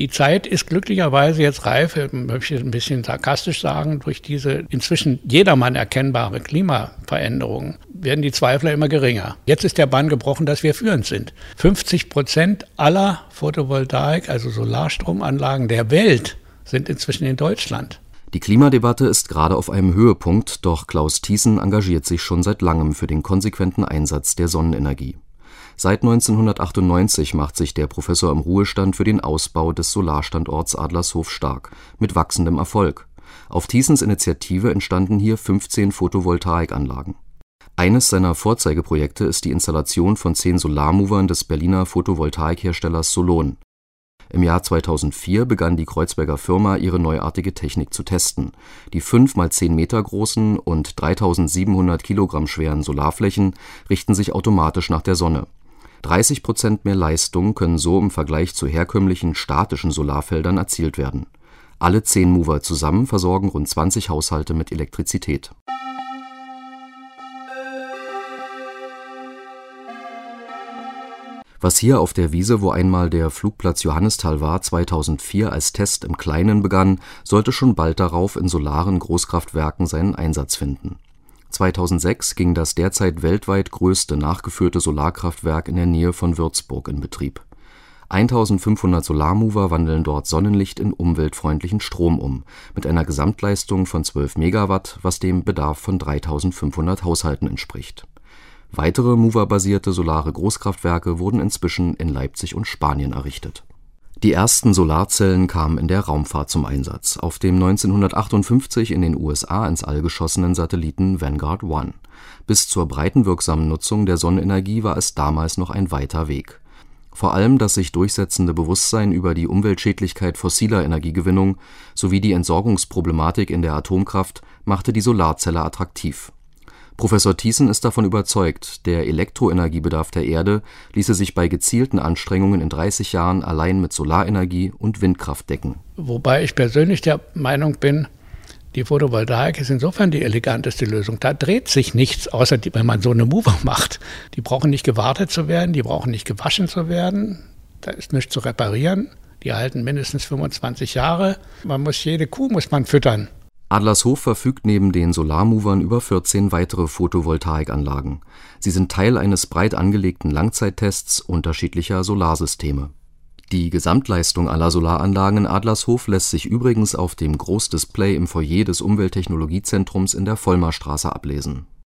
Die Zeit ist glücklicherweise jetzt reif, möchte ich ein bisschen sarkastisch sagen, durch diese inzwischen jedermann erkennbare Klimaveränderung werden die Zweifler immer geringer. Jetzt ist der Bann gebrochen, dass wir führend sind. 50 Prozent aller Photovoltaik, also Solarstromanlagen der Welt, sind inzwischen in Deutschland. Die Klimadebatte ist gerade auf einem Höhepunkt, doch Klaus Thiessen engagiert sich schon seit langem für den konsequenten Einsatz der Sonnenenergie. Seit 1998 macht sich der Professor im Ruhestand für den Ausbau des Solarstandorts Adlershof stark, mit wachsendem Erfolg. Auf Thiessens Initiative entstanden hier 15 Photovoltaikanlagen. Eines seiner Vorzeigeprojekte ist die Installation von zehn Solarmovern des Berliner Photovoltaikherstellers Solon. Im Jahr 2004 begann die Kreuzberger Firma ihre neuartige Technik zu testen. Die 5 mal 10 Meter großen und 3700 Kilogramm schweren Solarflächen richten sich automatisch nach der Sonne 30 Prozent mehr Leistung können so im Vergleich zu herkömmlichen statischen Solarfeldern erzielt werden. Alle zehn Mover zusammen versorgen rund 20 Haushalte mit Elektrizität. Was hier auf der Wiese, wo einmal der Flugplatz Johannisthal war, 2004 als Test im Kleinen begann, sollte schon bald darauf in solaren Großkraftwerken seinen Einsatz finden 2006 ging das derzeit weltweit größte nachgeführte Solarkraftwerk in der Nähe von Würzburg in Betrieb. 1500 Solarmover wandeln dort Sonnenlicht in umweltfreundlichen Strom um, mit einer Gesamtleistung von 12 Megawatt, was dem Bedarf von 3500 Haushalten entspricht. Weitere Mover-basierte solare Großkraftwerke wurden inzwischen in Leipzig und Spanien errichtet die ersten Solarzellen kamen in der Raumfahrt zum Einsatz, auf dem 1958 in den USA ins All geschossenen Satelliten Vanguard 1. Bis zur breitenwirksamen Nutzung der Sonnenenergie war es damals noch ein weiter Weg. Vor allem das sich durchsetzende Bewusstsein über die Umweltschädlichkeit fossiler Energiegewinnung sowie die Entsorgungsproblematik in der Atomkraft machte die Solarzelle attraktiv Professor Thiessen ist davon überzeugt, der Elektroenergiebedarf der Erde ließe sich bei gezielten Anstrengungen in 30 Jahren allein mit Solarenergie und Windkraft decken. Wobei ich persönlich der Meinung bin, die Photovoltaik ist insofern die eleganteste Lösung. Da dreht sich nichts, außer die, wenn man so eine Mover macht. Die brauchen nicht gewartet zu werden, die brauchen nicht gewaschen zu werden. Da ist nichts zu reparieren. Die halten mindestens 25 Jahre. Man muss jede Kuh muss man füttern. Adlershof verfügt neben den Solarmovern über 14 weitere Photovoltaikanlagen. Sie sind Teil eines breit angelegten Langzeittests unterschiedlicher Solarsysteme. Die Gesamtleistung aller Solaranlagen in Adlershof lässt sich übrigens auf dem Großdisplay im Foyer des Umwelttechnologiezentrums in der Vollmerstraße ablesen